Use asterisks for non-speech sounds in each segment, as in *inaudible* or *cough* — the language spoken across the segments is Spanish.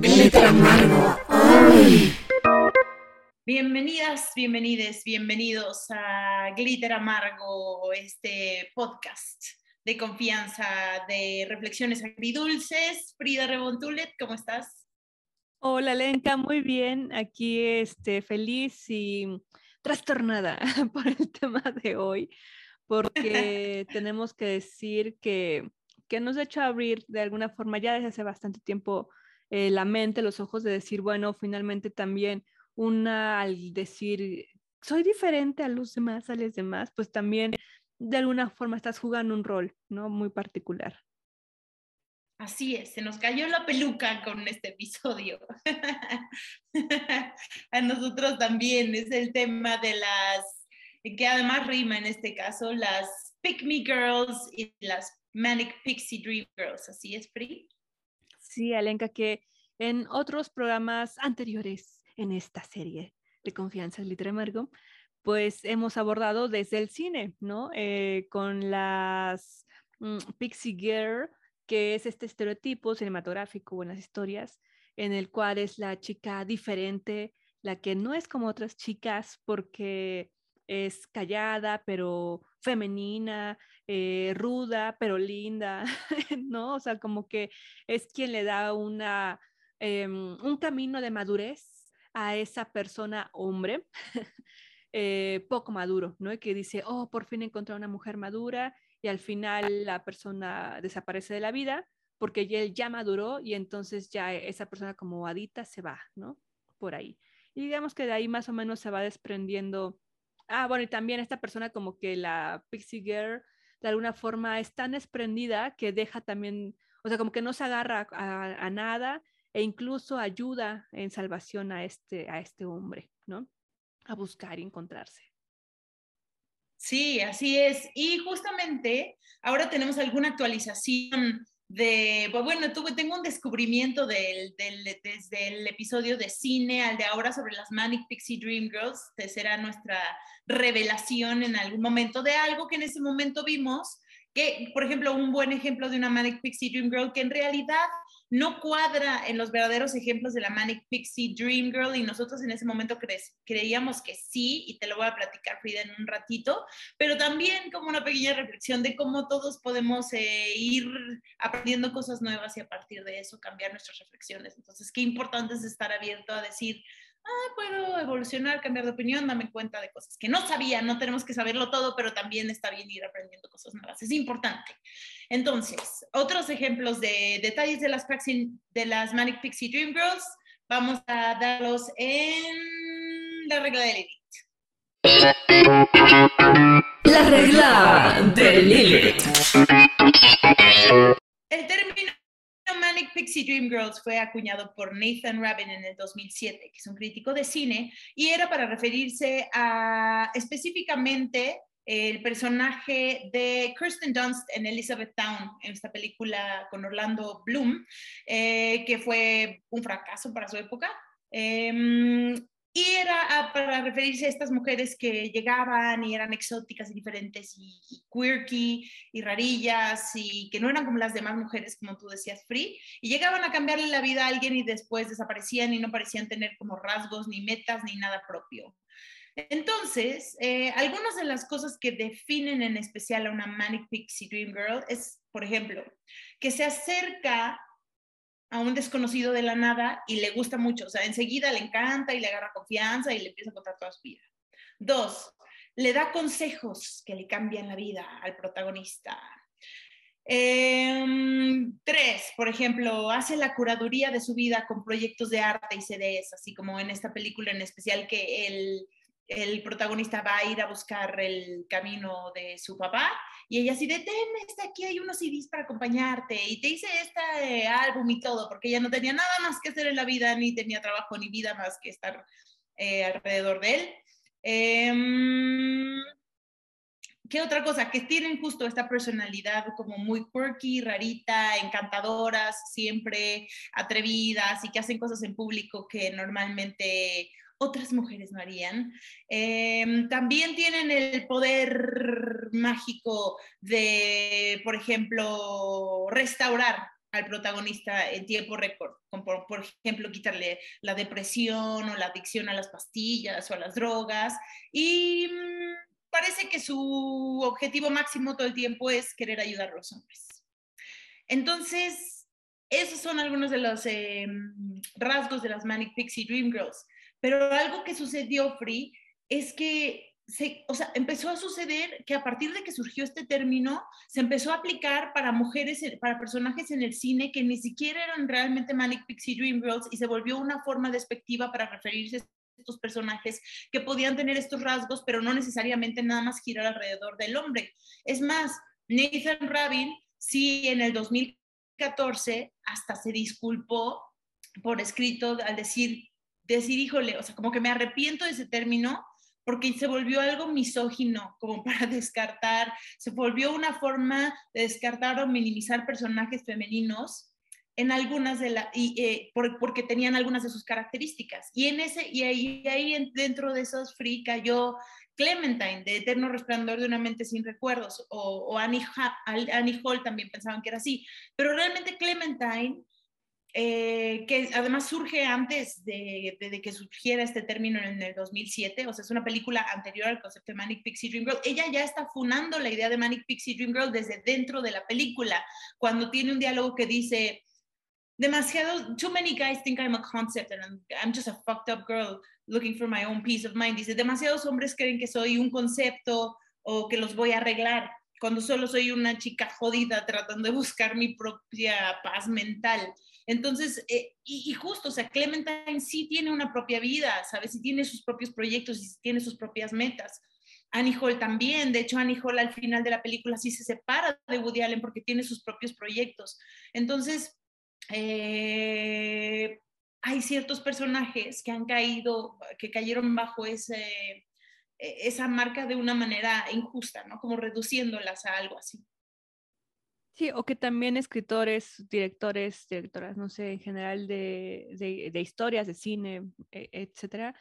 Glitter amargo. Bienvenidas, bienvenides, bienvenidos a Glitter Amargo, este podcast de confianza, de reflexiones agridulces. Frida Rebontulet, ¿cómo estás? Hola, Lenka, muy bien. Aquí este, feliz y trastornada *laughs* por el tema de hoy, porque *laughs* tenemos que decir que, que nos ha hecho abrir de alguna forma ya desde hace bastante tiempo eh, la mente, los ojos de decir, bueno, finalmente también una al decir, soy diferente a los demás, a los demás, pues también de alguna forma estás jugando un rol, ¿no? Muy particular. Así es, se nos cayó la peluca con este episodio. *laughs* a nosotros también es el tema de las, que además rima en este caso, las Pick Me Girls y las Manic Pixie Dream Girls. ¿Así es, Pri? Sí, Alenka, que en otros programas anteriores en esta serie de Confianza Literaria Amargo, pues hemos abordado desde el cine, ¿no? Eh, con las mm, Pixie Girl, que es este estereotipo cinematográfico en las historias, en el cual es la chica diferente, la que no es como otras chicas porque es callada, pero femenina, eh, ruda, pero linda, *laughs* ¿no? O sea, como que es quien le da una, em, un camino de madurez a esa persona hombre *laughs* eh, poco maduro, ¿no? Y que dice, oh, por fin encontré una mujer madura y al final la persona desaparece de la vida porque él ya maduró y entonces ya esa persona como adita se va, ¿no? Por ahí. Y digamos que de ahí más o menos se va desprendiendo. Ah, bueno, y también esta persona como que la pixie girl de alguna forma es tan desprendida que deja también, o sea, como que no se agarra a nada e incluso ayuda en salvación a este, a este hombre, ¿no? A buscar y encontrarse. Sí, así es. Y justamente ahora tenemos alguna actualización de, pues bueno, tuve, tengo un descubrimiento del, del, desde el episodio de cine al de ahora sobre las Manic Pixie Dream Girls, que será nuestra revelación en algún momento de algo que en ese momento vimos, que, por ejemplo, un buen ejemplo de una Manic Pixie Dream Girl que en realidad no cuadra en los verdaderos ejemplos de la Manic Pixie Dream Girl y nosotros en ese momento creíamos que sí, y te lo voy a platicar Frida en un ratito, pero también como una pequeña reflexión de cómo todos podemos eh, ir aprendiendo cosas nuevas y a partir de eso cambiar nuestras reflexiones. Entonces, qué importante es estar abierto a decir, ah, puedo evolucionar, cambiar de opinión, dame cuenta de cosas que no sabía, no tenemos que saberlo todo, pero también está bien ir aprendiendo cosas nuevas, es importante. Entonces, otros ejemplos de detalles de las, de las Manic Pixie Dream Girls, vamos a darlos en la regla de Lilith. La regla de Lilith. Pixie Dream Girls fue acuñado por Nathan Rabin en el 2007, que es un crítico de cine, y era para referirse específicamente el personaje de Kirsten Dunst en Elizabeth Town, en esta película con Orlando Bloom, eh, que fue un fracaso para su época. Em, y era ah, para referirse a estas mujeres que llegaban y eran exóticas y diferentes y, quirky y rarillas y que no eran como las demás mujeres, como tú decías, free, y llegaban a cambiarle la vida a alguien y después desaparecían y no parecían tener como rasgos ni metas ni nada propio. Entonces, eh, algunas de las cosas que definen en especial a una Manic Pixie Dream Girl es, por ejemplo, que se acerca a un desconocido de la nada y le gusta mucho, o sea, enseguida le encanta y le agarra confianza y le empieza a contar toda su vida. Dos, le da consejos que le cambian la vida al protagonista. Em, tres, por ejemplo, hace la curaduría de su vida con proyectos de arte y CDs, así como en esta película en especial que el, el protagonista va a ir a buscar el camino de su papá y ella así de, ten, está aquí hay unos CDs para acompañarte y te hice este álbum y todo, porque ella no tenía nada más que hacer en la vida, ni tenía trabajo ni vida más que estar eh, alrededor de él. Em, ¿Qué otra cosa? Que tienen justo esta personalidad como muy quirky, rarita, encantadoras, siempre atrevidas y que hacen cosas en público que normalmente otras mujeres no harían. Em, también tienen el poder mágico de, por ejemplo, restaurar al protagonista en tiempo récord, como por, por, ejemplo quitarle la depresión o la adicción a las pastillas o a las drogas. Y mmm, parece que su objetivo máximo todo el tiempo es querer ayudar a los hombres. Entonces, esos son algunos de los eh, rasgos de las Manic Pixie Dream Girls. Pero algo que sucedió, Free, es que se, o sea, empezó a suceder que a partir de que surgió este término, se empezó a aplicar para mujeres, para personajes en el cine que ni siquiera eran realmente Manic Pixie Dream Girls y se volvió una forma despectiva para referirse a estos personajes que podían tener estos rasgos, pero no necesariamente nada más girar alrededor del hombre. Es más, Nathan Rabin, sí, en el 2014 hasta se disculpó por escrito al decir, decir, híjole, o sea, como que me arrepiento de ese término porque se volvió algo misógino, como *laughs* para descartar, se volvió una forma de descartar o minimizar personajes femeninos en algunas de las, eh, por, porque tenían algunas de sus características. Y en ese, y ahí, ahí dentro de esos free cayó Clementine, de Eterno Resplandor de una mente sin recuerdos, o, Annie, Annie Hall también pensaban que era así. Pero realmente Clementine eh, que además surge antes de, de, de, que surgiera este término en el 2007, o sea, es una película anterior al concepto de Manic Pixie Dream Girl. Ella ya está funando la idea de Manic Pixie Dream Girl desde dentro de la película, cuando tiene un diálogo que dice, demasiado, too many guys think I'm a concept and I'm, I'm just a fucked up girl looking for my own peace of mind. Dice, demasiados hombres creen que soy un concepto o que los voy a arreglar cuando solo soy una chica jodida tratando de buscar mi propia paz mental. Entonces, eh, y, y, justo, o sea, Clementine sí tiene una propia vida, ¿sabes? Sí tiene sus propios proyectos y tiene sus propias metas. Annie Hall también, de hecho Annie Hall al final de la película sí se separa de Woody Allen porque tiene sus propios proyectos. Entonces, eh, hay ciertos personajes que han caído, que cayeron bajo ese, esa marca de una manera injusta, ¿no? Como reduciéndolas a algo así. Sí, o que también escritores, directores, directoras, no sé, en general de, de, de historias, de cine, e, etcétera,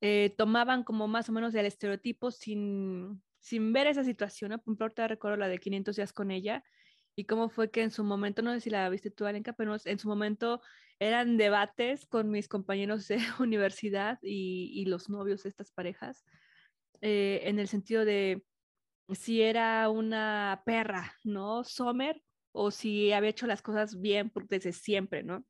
eh, tomaban como más o menos el estereotipo sin, sin ver esa situación. ¿no? Por ejemplo, ahorita recuerdo la de 500 días con ella y cómo fue que en su momento, no sé si la viste tú, Alenka, pero en su momento eran debates con mis compañeros de *laughs* universidad y, y los novios de estas parejas eh, en el sentido de si era una perra, ¿no? Sommer, o si había hecho las cosas bien desde siempre, ¿no?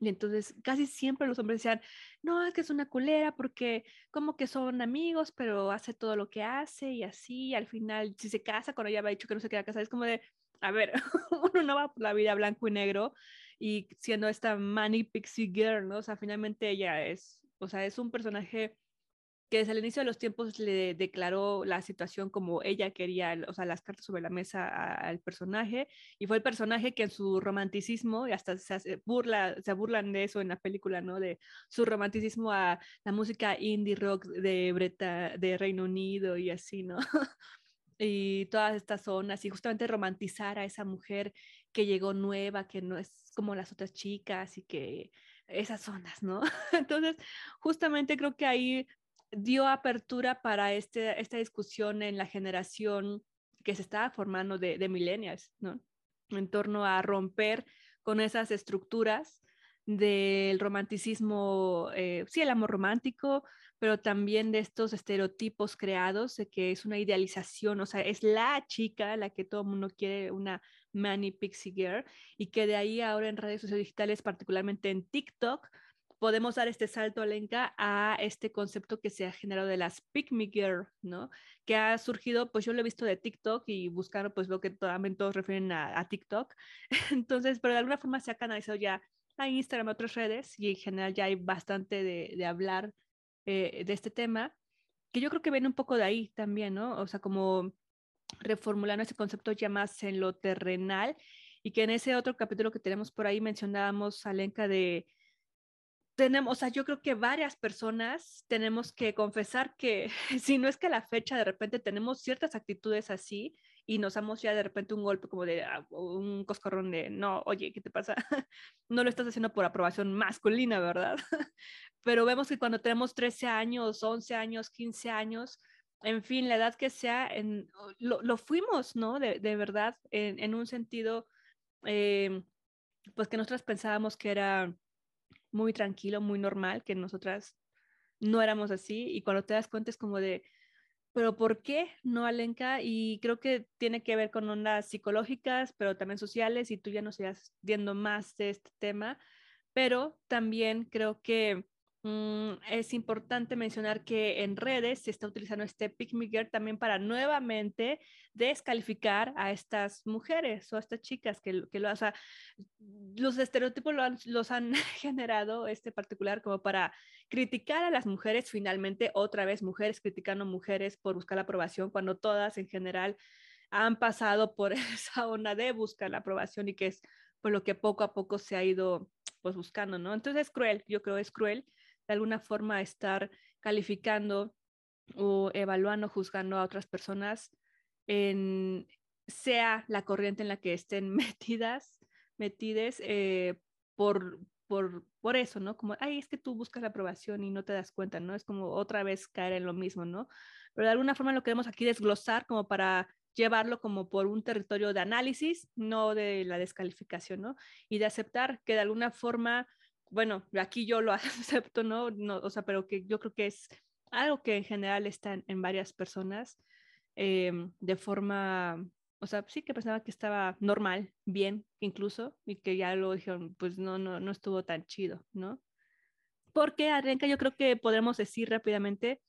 Y entonces casi siempre los hombres decían, no, es que es una culera porque como que son amigos, pero hace todo lo que hace y así, al final si se casa, cuando ella había dicho que no se queda casada, es como de, a ver, *laughs* uno no va por la vida blanco y negro y siendo esta Manny Pixie Girl, ¿no? O sea, finalmente ella es, o sea, es un personaje que desde el inicio de los tiempos le declaró la situación como ella quería, o sea, las cartas sobre la mesa al personaje, y fue el personaje que en su romanticismo, y hasta se, burla, se burlan de eso en la película, ¿no? De su romanticismo a la música indie rock de, Breta, de Reino Unido y así, ¿no? *laughs* y todas estas zonas, y justamente romantizar a esa mujer que llegó nueva, que no es como las otras chicas y que esas zonas, ¿no? *laughs* Entonces, justamente creo que ahí dio apertura para este, esta discusión en la generación que se estaba formando de, de millennials, ¿no? En torno a romper con esas estructuras del romanticismo, eh, sí, el amor romántico, pero también de estos estereotipos creados, de que es una idealización, o sea, es la chica la que todo el mundo quiere, una Manny Pixie Girl, y que de ahí ahora en redes sociales digitales, particularmente en TikTok, podemos dar este salto, Alenka, a este concepto que se ha generado de las Pick Me Girl, ¿no? Que ha surgido, pues yo lo he visto de TikTok y buscar, pues lo que todos refieren a, a, TikTok. *laughs* Entonces, pero de alguna forma se ha canalizado ya a Instagram, a otras redes, y en general ya hay bastante de, de hablar eh, de este tema, que yo creo que viene un poco de ahí también, ¿no? O sea, como reformulando ese concepto ya más en lo terrenal y que en ese otro capítulo que tenemos por ahí mencionábamos, Alenka, de tenemos, o sea, yo creo que varias personas tenemos que confesar que *laughs* si no es que a la fecha de repente tenemos ciertas actitudes así y nos damos ya de repente un golpe como de uh, un coscorrón de, no, oye, ¿qué te pasa? *laughs* no lo estás haciendo por aprobación masculina, ¿verdad? *laughs* Pero vemos que cuando tenemos 13 años, 11 años, 15 años, en fin, la edad que sea, en, lo, lo, fuimos, ¿no? De, de verdad, en, en un sentido... Eh, pues que nosotras pensábamos que era muy tranquilo, muy normal, que nosotras no éramos así y cuando te das cuenta es como de, pero ¿por qué no, Alenka? Y creo que tiene que ver con ondas psicológicas, pero también sociales, y tú ya nos sigas viendo más de este tema, pero también creo que es importante mencionar que en redes se está utilizando este Pick también para nuevamente descalificar a estas mujeres o a estas chicas que, que lo, sea, los estereotipos los han *laughs* generado este particular como para criticar a las mujeres, finalmente otra vez mujeres criticando mujeres por buscar la aprobación cuando todas en general han pasado por *laughs* esa onda de buscar la aprobación y que es por lo que poco a poco se ha ido pues buscando, ¿no? Entonces es cruel, yo creo es cruel de alguna forma estar calificando o evaluando, juzgando a otras personas, en, sea la corriente en la que estén *laughs* metidas, metides, eh, por, por, por eso, ¿no? Como, ay, es que tú buscas la aprobación y no te das cuenta, ¿no? Es como otra vez caer en lo mismo, ¿no? Pero de alguna forma lo queremos aquí desglosar como para llevarlo como por un territorio de análisis, no de la descalificación, ¿no? Y de aceptar que de alguna forma bueno, aquí yo lo *laughs* acepto, ¿no? ¿no? O sea, pero que yo creo que es algo que en general está en, varias personas em, de forma, o sea, sí que pensaba que estaba normal, bien incluso, y que ya lo dijeron, pues no, no, no estuvo tan chido, ¿no? Porque, Arenca, yo creo que podemos decir rápidamente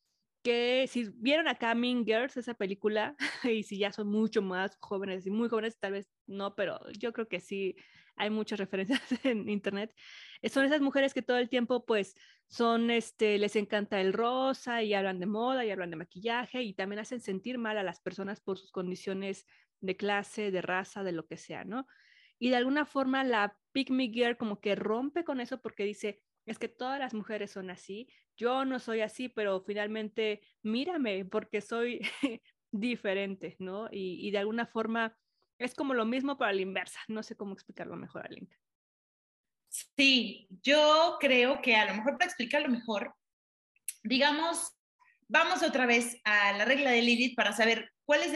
que si vieron a Coming Girls, esa película, *laughs* y si ya son mucho más jóvenes y muy jóvenes, tal vez no, pero yo creo que sí hay muchas referencias *laughs* en internet. Son esas mujeres que todo el tiempo, pues, son, este, les encanta el rosa y hablan de moda y hablan de maquillaje y también hacen sentir mal a las personas por sus condiciones de clase, de raza, de lo que sea, ¿no? Y de alguna forma la Pick Me Girl como que rompe con eso porque dice, es que todas las mujeres son así, yo no soy así, pero finalmente mírame porque soy *laughs* diferente, ¿no? Y, de alguna forma es como lo mismo para la inversa, no sé cómo explicarlo mejor a Link. Sí, yo creo que a lo mejor para explicarlo mejor, digamos, vamos otra vez a la regla de Lilith para saber cuál es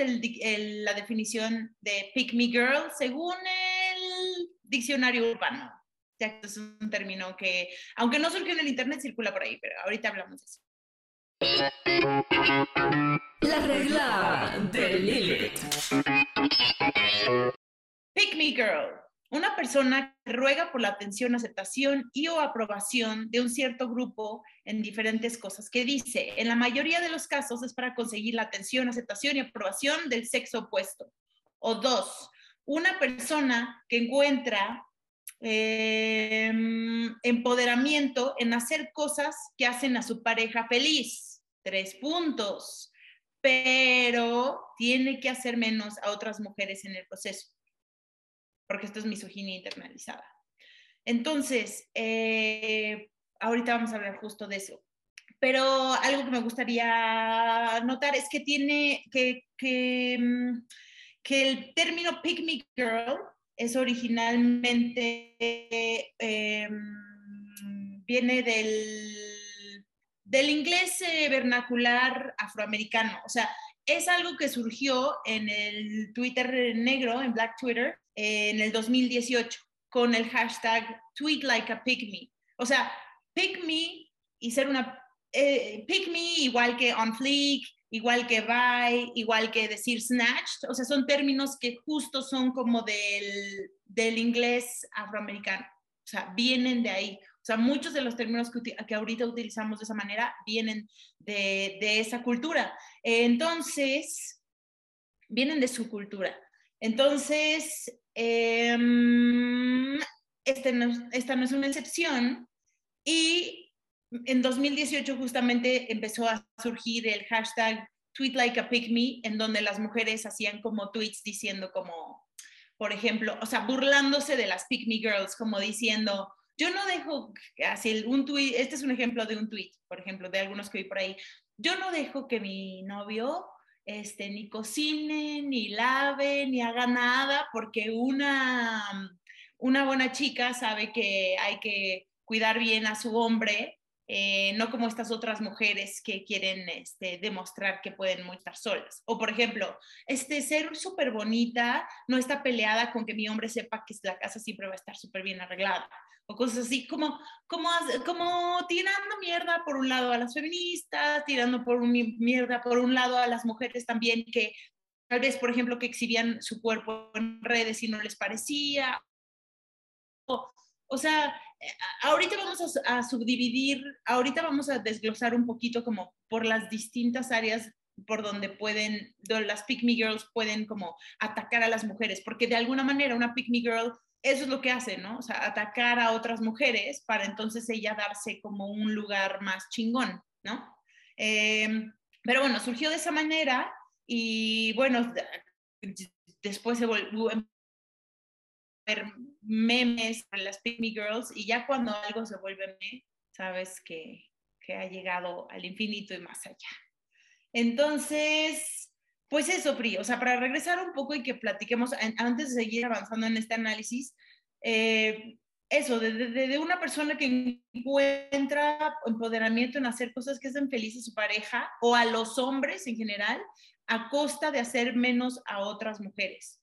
la definición de Pick Me Girl según el diccionario urbano es un término que, aunque no surgió en el Internet, circula por ahí, pero ahorita hablamos de eso. La regla de Lilith. Pick me girl. Una persona que ruega por la atención, aceptación y o aprobación de un cierto grupo en diferentes cosas que dice. En la mayoría de los casos es para conseguir la atención, aceptación y aprobación del sexo opuesto. O dos, una persona que encuentra Em, empoderamiento en hacer cosas que hacen a su pareja feliz. Tres puntos. Pero tiene que hacer menos a otras mujeres en el proceso, porque esto es misoginia internalizada. Entonces, eh, ahorita vamos a hablar justo de eso. Pero algo que me gustaría notar es que tiene que, que, mm, que el término pick me girl es originalmente, em, viene del, del inglés eh, vernacular afroamericano. O sea, es algo que surgió en el Twitter negro, en Black Twitter, en el 2018, con el hashtag tweet like a pick. O sea, pick me y ser una, eh, pick me igual que on fleek, igual que buy, igual que decir snatched, o sea, son términos que justo son como del, del inglés afroamericano, o sea, vienen de ahí. O sea, muchos de los términos que, que ahorita utilizamos de esa manera vienen de, de esa cultura. Entonces, vienen de su cultura. Entonces, eh, no, esta no es una excepción y en 2018 justamente empezó a surgir el hashtag Tweet en donde las mujeres hacían como tweets diciendo como, por ejemplo, o sea, burlándose de las Pick Girls, como diciendo, yo no dejo, así un tweet, este es un ejemplo de un tweet, por ejemplo, de algunos que vi por ahí, yo no dejo que mi novio este, ni cocine, ni lave, ni haga nada, porque una, una buena chica sabe que hay que cuidar bien a su hombre eh, no como estas otras mujeres que quieren este, demostrar que pueden estar solas. O por ejemplo, este, ser súper bonita no está peleada con que mi hombre sepa que la casa siempre va a estar súper bien arreglada. O cosas así, como, como, como tirando mierda por un lado a las feministas, tirando por un, mierda por un lado a las mujeres también que tal vez, por ejemplo, que exhibían su cuerpo en redes y no les parecía. O, o sea, ahorita vamos a, subdividir, ahorita vamos a desglosar un poquito como por las distintas áreas por donde pueden, las pick me girls pueden como atacar a las mujeres, porque de alguna manera una pick me girl, eso es lo que hace, ¿no? O sea, atacar a otras mujeres para entonces ella darse como un lugar más chingón, ¿no? Em, pero bueno, surgió de esa manera y bueno, después se volvió, ver memes las Pick Girls y ya cuando algo se vuelve meme, sabes que, que ha llegado al infinito y más allá. Entonces, pues eso, Pri, o sea, para regresar un poco y que platiquemos, antes de seguir avanzando en este análisis, eh, eso, de, una persona que encuentra empoderamiento en hacer cosas que hacen feliz a su pareja o a los hombres en general, a costa de hacer menos a otras mujeres.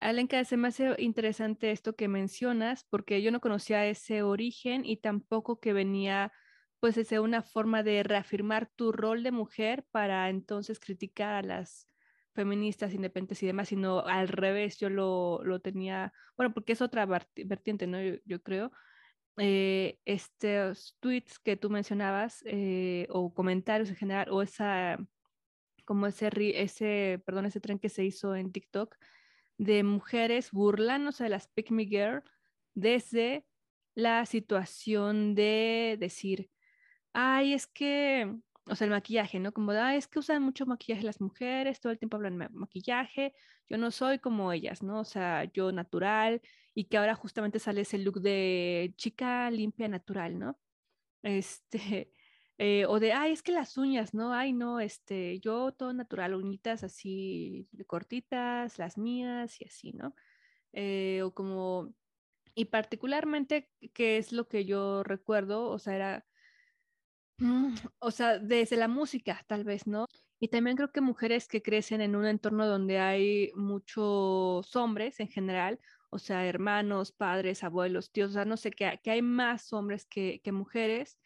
Alenka, se me hace interesante esto que mencionas, porque yo no conocía ese origen y tampoco que venía, pues, de una forma de reafirmar tu rol de mujer para entonces criticar a las feministas independientes y demás, sino al revés, yo lo, lo tenía, bueno, porque es otra vertiente, ¿no? Yo, creo. Eh, estos tweets que tú mencionabas, eh, o comentarios en general, o esa, como ese, ese, perdón, ese tren que se hizo en TikTok, de mujeres burlándose de las Pick Me Girl desde la situación de decir, ay, es que, o sea, el maquillaje, ¿no? Como, ay, es que usan mucho maquillaje las mujeres, todo el tiempo hablan de maquillaje, yo no soy como ellas, ¿no? O sea, yo natural, y que ahora justamente sale ese look de chica limpia natural, ¿no? Este, *laughs* eh, o de, ay, es que las uñas, ¿no? Ay, no, este, yo todo natural, uñitas así cortitas, las mías y así, ¿no? Eh, o como, y particularmente, ¿qué es lo que yo recuerdo? O sea, era, o sea, desde la música, tal vez, ¿no? Y también creo que mujeres que crecen en un entorno donde hay muchos hombres en general, o sea, hermanos, padres, abuelos, tíos, o sea, no sé, que, que hay más hombres que, que mujeres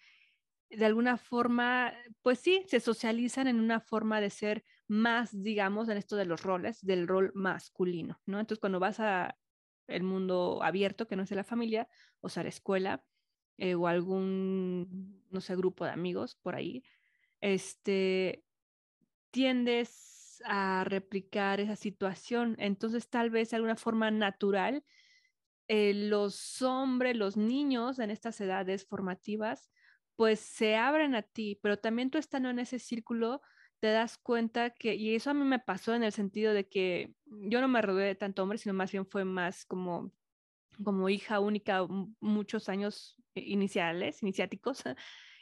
de alguna forma, pues sí, se socializan en una forma de ser más, digamos, en esto de los roles, del rol masculino, ¿no? Entonces, cuando vas a el mundo abierto, que no es de la familia, o sea, la escuela, eh, o algún, no sé, grupo de amigos por ahí, este, tiendes a replicar esa situación. Entonces, tal vez de alguna forma natural, eh, los hombres, los niños en estas edades formativas, pues se abren a ti, pero también tú estando en ese círculo te das cuenta que, y eso a mí me pasó en el sentido de que yo no me rodeé de tanto hombre, sino más bien fue más como, como hija única muchos años iniciales, iniciáticos, *laughs*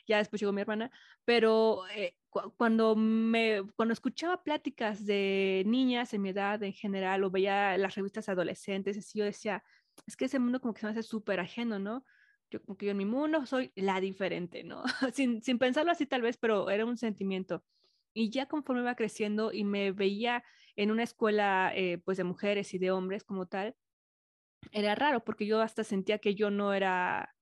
ya después llegó mi hermana, pero eh, cuando me, cuando escuchaba pláticas de niñas en mi edad en general o veía las revistas adolescentes, así yo decía, es que ese mundo como que se me hace súper ajeno, ¿no? yo como que yo en mi mundo soy la diferente, ¿no? *laughs* sin, sin pensarlo así tal vez, pero era un sentimiento. Y ya conforme iba creciendo y me veía en una escuela eh, pues de mujeres y de hombres como tal, era raro porque yo hasta sentía que yo no era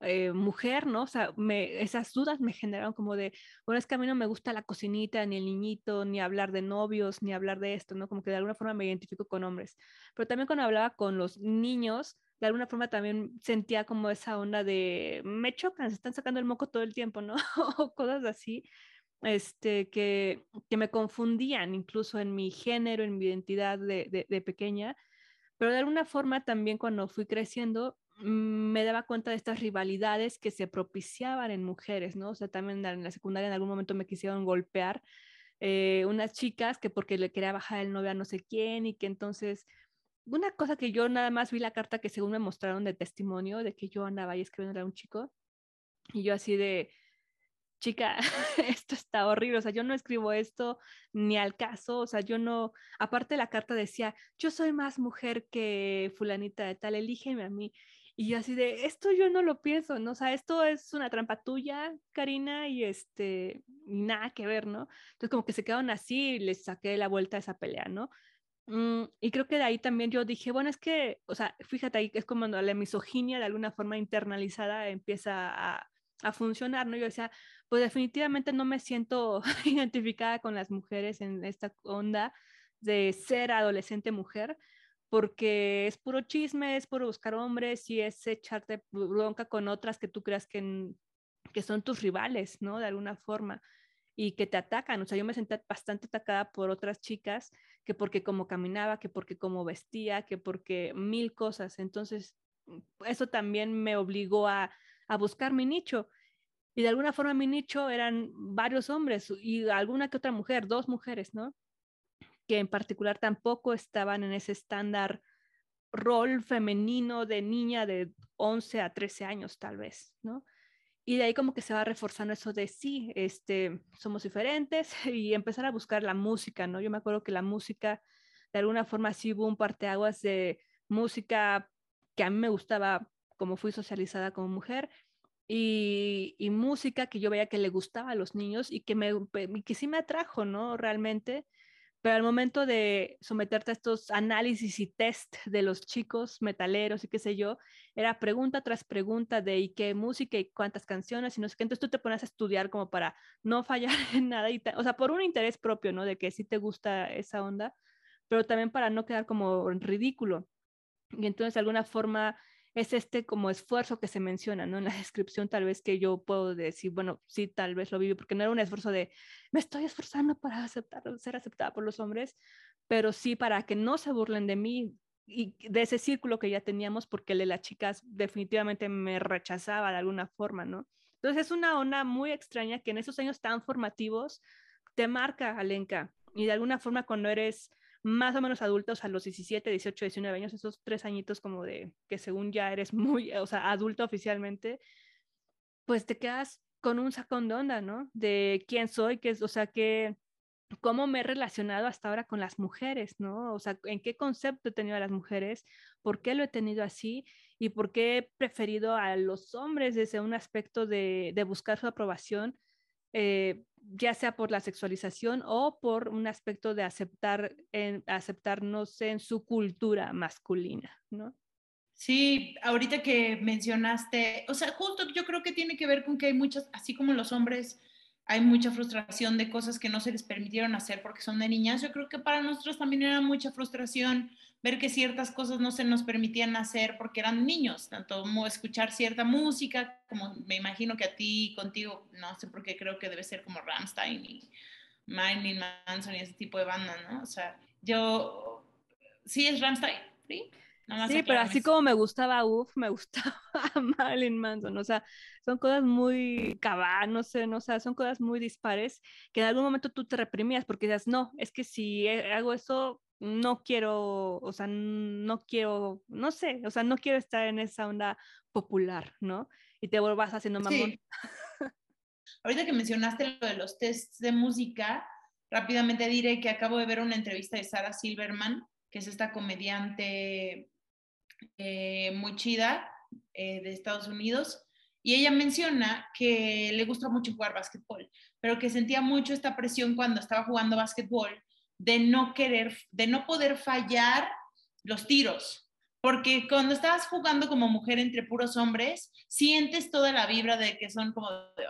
eh, mujer, ¿no? O sea, me, esas dudas me generaron como de, bueno, es que a mí no me gusta la cocinita, ni el niñito, ni hablar de novios, ni hablar de esto, ¿no? Como que de alguna forma me identifico con hombres. Pero también cuando hablaba con los niños, de alguna forma también sentía como esa onda de, me chocan, se están sacando el moco todo el tiempo, ¿no? *laughs* o cosas así, este, que, que me confundían incluso en mi género, en mi identidad de, de, pequeña. Pero de alguna forma también cuando fui creciendo, me daba cuenta de estas rivalidades que se propiciaban en mujeres, ¿no? O sea, también en la secundaria en algún momento me quisieron golpear eh, unas chicas que porque le quería bajar el novio a no sé quién y que entonces una cosa que yo nada más vi la carta que según me mostraron de testimonio de que yo andaba ahí escribiendo a un chico y yo así de, chica, *laughs* esto está horrible, o sea, yo no escribo esto ni al caso, o sea, yo no, aparte la carta decía, yo soy más mujer que fulanita de tal, elígeme a mí. Y así de, esto yo no lo pienso, ¿no? O sea, esto es una trampa tuya, Karina, y este, nada que ver, ¿no? Entonces como que se quedaron así y les saqué la vuelta a esa pelea, ¿no? Mm, y creo que de ahí también yo dije, bueno, es que, o sea, fíjate ahí, es como la misoginia de alguna forma internalizada empieza a, a funcionar, ¿no? Yo decía, pues definitivamente no me siento *laughs* identificada con las mujeres en esta onda de ser adolescente mujer, porque es puro chisme, es puro buscar hombres y es echarte bronca con otras que tú creas que, que son tus rivales, ¿no? De alguna forma y que te atacan. O sea, yo me sentí bastante atacada por otras chicas, que porque como caminaba, que porque como vestía, que porque mil cosas. Entonces, eso también me obligó a, a buscar mi nicho. Y de alguna forma mi nicho eran varios hombres y alguna que otra mujer, dos mujeres, ¿no? Que en particular tampoco estaban en ese estándar rol femenino de niña de 11 a 13 años, tal vez, ¿no? Y de ahí como que se va reforzando eso de sí, este, somos diferentes *laughs* y empezar a buscar la música, ¿no? Yo me acuerdo que la música, de alguna forma sí hubo un parteaguas de música que a mí me gustaba como fui socializada como mujer y, y, música que yo veía que le gustaba a los niños y que, me, que sí me atrajo, ¿no? Realmente. Pero al momento de someterte a estos análisis y test de los chicos metaleros y qué sé yo, era pregunta tras pregunta de ¿y qué música y cuántas canciones y no sé qué. Entonces tú te pones a estudiar como para no fallar *laughs* en nada, y o sea, por un interés propio, ¿no? De que sí te gusta esa onda, pero también para no quedar como ridículo. Y entonces de alguna forma es este como esfuerzo que se menciona, ¿no? En la *laughs* descripción tal vez que yo puedo decir, bueno, sí, tal vez lo viví, porque no era un esfuerzo de, me estoy esforzando para aceptar, ser aceptada por los hombres, pero sí para que no se burlen de mí y de ese círculo que ya teníamos, porque el de las chicas definitivamente me rechazaba de alguna forma, ¿no? Entonces es una onda muy extraña que en esos años tan formativos te marca, Alenka, y de alguna forma cuando eres más o menos adultos a los 17, 18, 19 años, esos tres añitos como de que según ya eres muy, o sea, adulto oficialmente, pues te quedas con un sacón de onda, ¿no? De quién soy, qué es, o sea, que cómo me he relacionado hasta ahora con las mujeres, ¿no? O sea, en qué concepto he tenido a las mujeres, por qué lo he tenido así y por qué he preferido a los hombres desde un aspecto de, buscar su aprobación eh, ya sea por la sexualización o por un aspecto de aceptar, en, aceptarnos en su cultura masculina, ¿no? Sí, ahorita que mencionaste, o sea, justo yo creo que tiene que ver con que hay muchas, así como los hombres, hay mucha frustración de cosas que no se les permitieron hacer porque son de niñas, yo creo que para nosotros también era mucha frustración ver que ciertas cosas no se nos permitían hacer porque eran niños, tanto como escuchar cierta música, como me imagino que a ti, contigo, no sé por qué creo que debe ser como Rammstein y Marilyn Manson y ese tipo de bandas, ¿no? O sea, yo, sí es Rammstein, ¿sí? Sí, pero así como me gustaba UF, me *laughs* gustaba Marilyn Manson, o sea, son cosas muy cabal, no sé, no, o sea, son cosas muy dispares que en algún momento tú te reprimías porque dices, no, es que si hago eso, no quiero, o sea, no quiero, no sé, o sea, no quiero estar en esa onda popular, ¿no? Y te vuelvas haciendo mamón. Sí. Ahorita que mencionaste lo de los tests de música, rápidamente diré que acabo de ver una entrevista de Sarah Silverman, que es esta comediante eh, muy chida eh, de Estados Unidos, y ella menciona que le gusta mucho jugar básquetbol, pero que sentía mucho esta presión cuando estaba jugando básquetbol de no querer, de no poder fallar los tiros. Porque cuando estás jugando como mujer entre puros hombres, sientes toda la vibra de que son como de,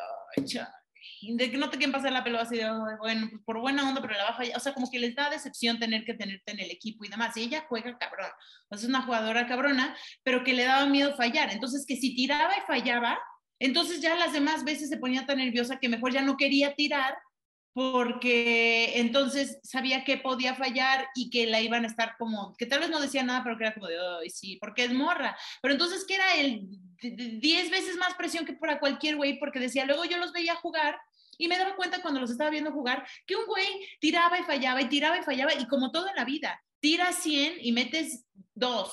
que no te quieren pasar la pelota así de, bueno, pues por buena onda, pero la va a fallar. O sea, como que les da decepción tener que tenerte en el equipo y demás. Y ella juega cabrón. O sea, es una jugadora cabrona, pero que le daba miedo fallar. Entonces, que si tiraba y fallaba, entonces ya las demás veces se ponía tan nerviosa que mejor ya no quería tirar porque entonces sabía que podía fallar y que la iban a estar como, que tal vez no decía nada, pero que era como de, ay, sí, porque es morra. Pero entonces que era el 10 veces más presión que para cualquier güey, porque decía, luego yo los veía jugar y me daba cuenta cuando los estaba viendo jugar que un güey tiraba y fallaba y tiraba y fallaba y como todo en la vida, tiras 100 y metes 2.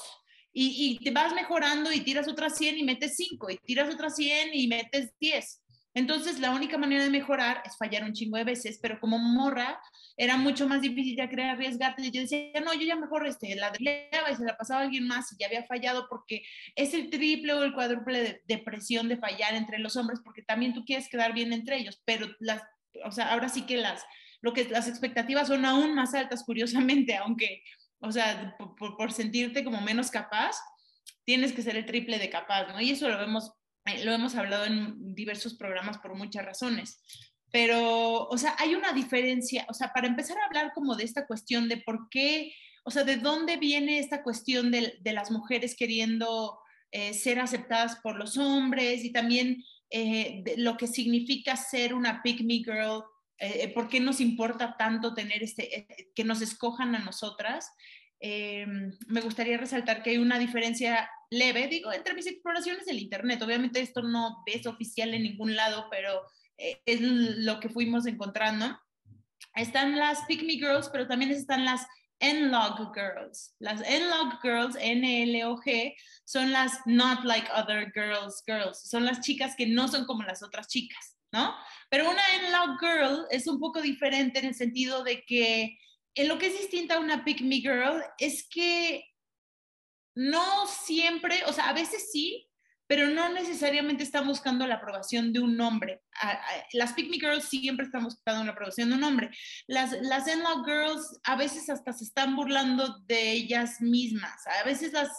Y, y te vas mejorando y tiras otras 100 y metes 5 y tiras otras 100 y metes 10 Entonces, la única manera de mejorar es fallar un chingo de veces, pero como morra era mucho más difícil ya querer arriesgarte. Yo decía, no, yo ya mejor este, la y se la pasaba a alguien más y ya había fallado porque es el triple o el cuádruple de, presión de fallar entre los hombres porque también tú quieres quedar bien entre ellos, pero las, o sea, ahora sí que las, lo que las expectativas son aún más altas, curiosamente, aunque, o sea, por, por sentirte como menos capaz, tienes que ser el triple de capaz, ¿no? Y eso lo vemos eh, lo hemos hablado en diversos programas por muchas razones. Pero, o sea, hay una diferencia, o sea, para empezar a hablar como de esta cuestión de por qué, o sea, de dónde viene esta cuestión de, de las mujeres queriendo eh, ser aceptadas por los hombres y también eh, lo que significa ser una pick me girl, por qué nos importa tanto tener este, que nos escojan a nosotras. me gustaría resaltar que hay una diferencia leve, digo, entre mis exploraciones del Internet. Obviamente esto no es oficial en ningún lado, pero eh, es lo que fuimos encontrando. Están las Pick Me Girls, pero también están las N-Log Girls. Las N-Log Girls, N-L-O-G, son las Not Like Other Girls Girls. Son las chicas que no son como las otras chicas, ¿no? Pero una N-Log Girl es un poco diferente en el sentido de que en lo que es distinta a una Pick Me Girl es que no siempre, o sea, a veces sí, pero no necesariamente están buscando la aprobación de un hombre. Las Pick Me Girls siempre están buscando la aprobación de un hombre. Las, las Law Girls a veces hasta se están burlando de ellas mismas. A veces las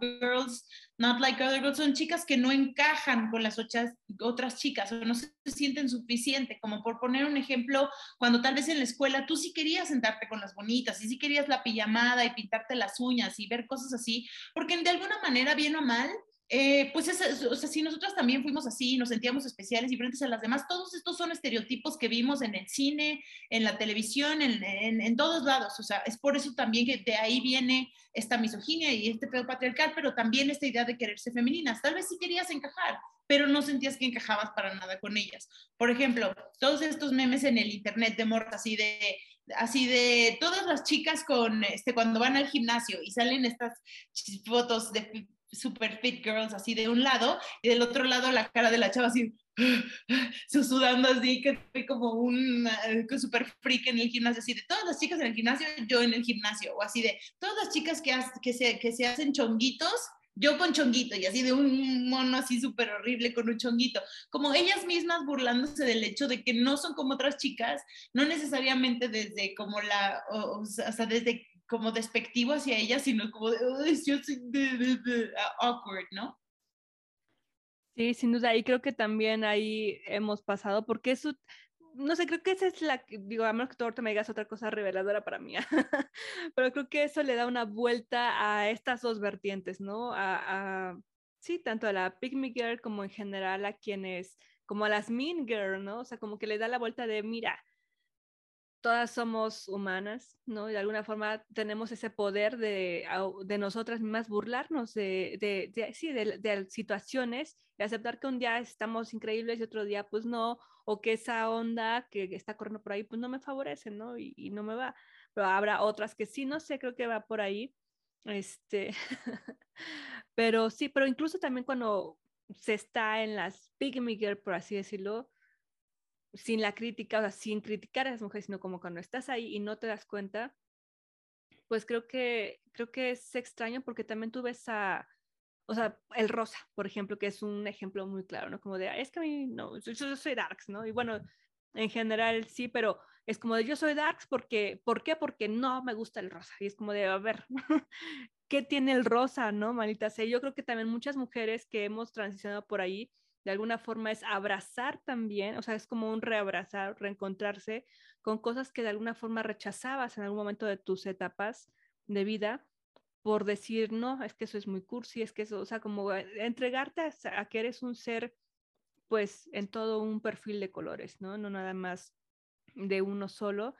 Girls Not Like Other Girls, son chicas que no encajan con las otras chicas o no se sienten suficiente, como por poner un ejemplo, cuando tal vez en la escuela tú sí querías sentarte con las bonitas y sí querías la pijamada y pintarte las uñas y ver cosas así, porque de alguna manera, bien o mal, eh, pues o sea, si nosotros también fuimos así, nos sentíamos especiales, diferentes a las demás, todos estos son estereotipos que vimos en el cine, en la televisión, en, en, todos lados. O sea, es por eso también que de ahí viene esta misoginia y este pedo patriarcal, pero también esta idea de quererse femeninas. Tal vez sí querías encajar, pero no sentías que encajabas para nada con ellas. Por ejemplo, todos estos memes en el internet de mortas así de así de todas las chicas con este cuando van al gimnasio y salen estas fotos de super fit girls así de un lado y del otro lado la cara de la chava así *gasps* sudando así que fue como un super freak en el gimnasio así de todas las chicas en el gimnasio yo en el gimnasio o así de todas las chicas que, que, se, que se hacen chonguitos yo con chonguito y así de un mono así súper horrible con un chonguito, como ellas mismas burlándose del hecho de que no son como otras chicas, no necesariamente desde como la, o, sea, desde como despectivo hacia ella, sino como de, yo soy awkward, ¿no? Sí, sin duda, y creo que también ahí hemos pasado, porque eso, no sé, creo que esa es la, digo, a menos que tú ahorita me digas otra cosa reveladora para mí, *laughs* pero creo que eso le da una vuelta a estas dos vertientes, ¿no? A, a sí, tanto a la Pick Me Girl como en general a quienes, como a las Mean Girl, ¿no? O sea, como que le da la vuelta de, mira, todas somos humanas, ¿no? Y de alguna forma tenemos ese poder de, de nosotras mismas burlarnos de, de, de sí, de, situaciones y aceptar que un día estamos increíbles y otro día pues no, o que esa onda que está corriendo por ahí pues no me favorece, ¿no? Y, y no me va. Pero habrá otras que sí, no sé, creo que va por ahí. Este, *laughs* pero sí, pero incluso también cuando se está en las Big Girl, por así decirlo, sin la crítica, o sea, sin criticar a las mujeres, sino como cuando estás ahí y no te das cuenta, pues creo que, creo que es extraño porque también tú ves a, o sea, el rosa, por ejemplo, que es un ejemplo muy claro, ¿no? Como de, es que a mí, no, yo, soy darks, ¿no? Y bueno, en general sí, pero es como de, yo soy darks porque, ¿por qué? Porque no me gusta el rosa. Y es como de, a ver, *laughs* ¿qué tiene el rosa, no, manita? Sí, yo creo que también muchas mujeres que hemos transicionado por ahí, de alguna forma es abrazar también, o sea, es como un reabrazar, reencontrarse con cosas que de alguna forma rechazabas en algún momento de tus etapas de vida por decir, no, es que eso es muy cursi, es que eso, o sea, como entregarte a, que eres un ser, pues, en todo un perfil de colores, ¿no? No nada más de uno solo,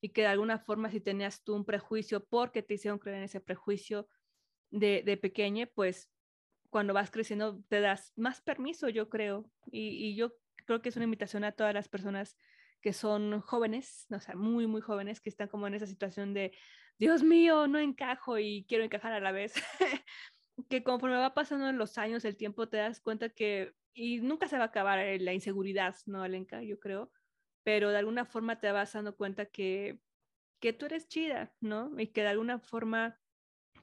y que de alguna forma si tenías tú un prejuicio porque te hicieron creer en ese prejuicio de, de pequeña, pues cuando vas creciendo te das más permiso, yo creo. Y, yo creo que es una invitación a todas las personas que son jóvenes, o sea, muy, muy jóvenes, que están como en esa situación de, Dios mío, no encajo y quiero encajar a la vez. *laughs* que conforme va pasando los años, el tiempo, te das cuenta que, y nunca se va a acabar eh, la inseguridad, ¿no, Alenka? Yo creo, pero de alguna forma te vas dando cuenta que, que tú eres chida, ¿no? Y que de alguna forma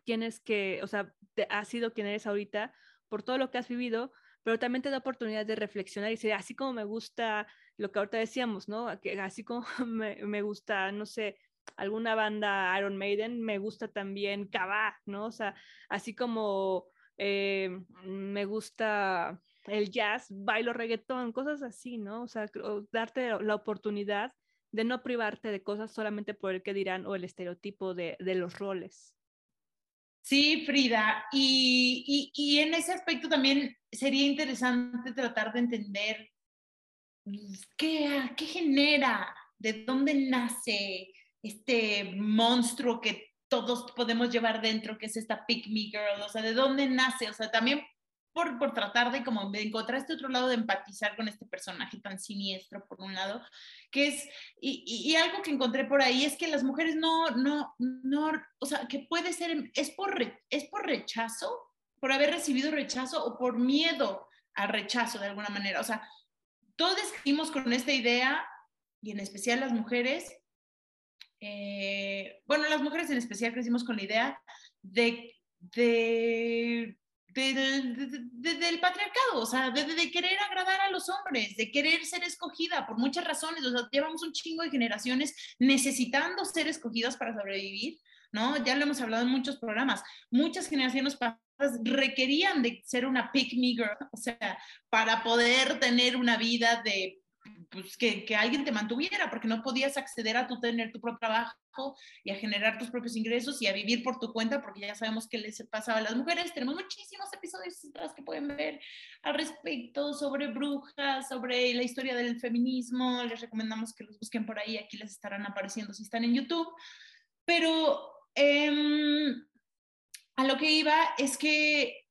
tienes que, o sea, te, has sido quien eres ahorita por todo lo que has vivido, pero también te da oportunidad de reflexionar y decir, así como me gusta lo que ahorita decíamos, ¿no? Así como *laughs* me, gusta, no sé, alguna banda Iron Maiden, me gusta también Kaba, ¿no? O sea, así como eh, me gusta el jazz, bailo reggaetón, cosas así, ¿no? O sea, darte la oportunidad de no privarte de cosas solamente por el que dirán o el estereotipo de los roles. Sí, Frida, y, y, y, en ese aspecto también sería interesante tratar de entender pues, qué, qué genera, de dónde nace, este monstruo que todos podemos llevar dentro, que es esta Pick Me Girl, o sea, ¿de dónde nace? O sea, también por, por tratar de como de encontrar este otro lado de empatizar con este personaje tan siniestro, por un lado, que es, y, y, algo que encontré por ahí es que las mujeres no, no, no, o sea, que puede ser, es por, es por rechazo, por haber recibido rechazo o por miedo al rechazo de alguna manera, o sea, todos escribimos con esta idea, y en especial las mujeres, eh, bueno, las mujeres en especial crecimos con la idea de, de, del patriarcado, o sea, de, querer agradar a los hombres, de querer ser escogida por muchas razones, o sea, llevamos un chingo de generaciones necesitando ser escogidas para sobrevivir, ¿no? Ya lo hemos hablado en muchos programas, muchas generaciones pasadas requerían de ser una pick me girl, o sea, para poder tener una vida de pues, que, que, alguien te mantuviera, porque no podías acceder a tu tener tu propio trabajo y a generar tus propios ingresos y a vivir por tu cuenta, porque ya sabemos qué les pasaba a las mujeres. Tenemos muchísimos episodios que pueden ver al respecto sobre brujas, sobre la historia del feminismo. Les recomendamos que los busquen por ahí, aquí les estarán apareciendo si están en YouTube. Pero eh, a lo que iba es que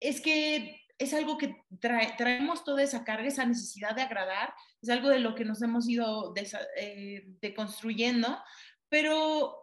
es que es algo que traemos toda esa carga, esa necesidad de agradar, es algo de lo que nos hemos ido eh, deconstruyendo, pero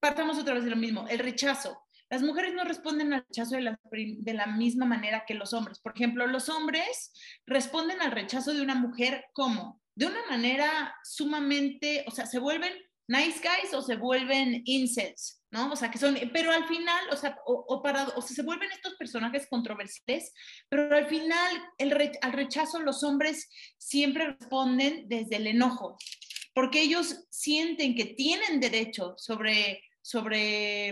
partamos otra vez de lo mismo, el rechazo. Las mujeres no responden al rechazo de la, de la misma manera que los hombres. Por ejemplo, los hombres responden al rechazo de una mujer como de una manera sumamente, o sea, se vuelven nice guys o se vuelven incels. ¿no? O sea, que son, pero al final, o sea, o, para, o sea, se vuelven estos personajes controversiales, pero al final, el al rechazo los hombres siempre responden desde el enojo, porque ellos sienten que tienen derecho sobre, sobre,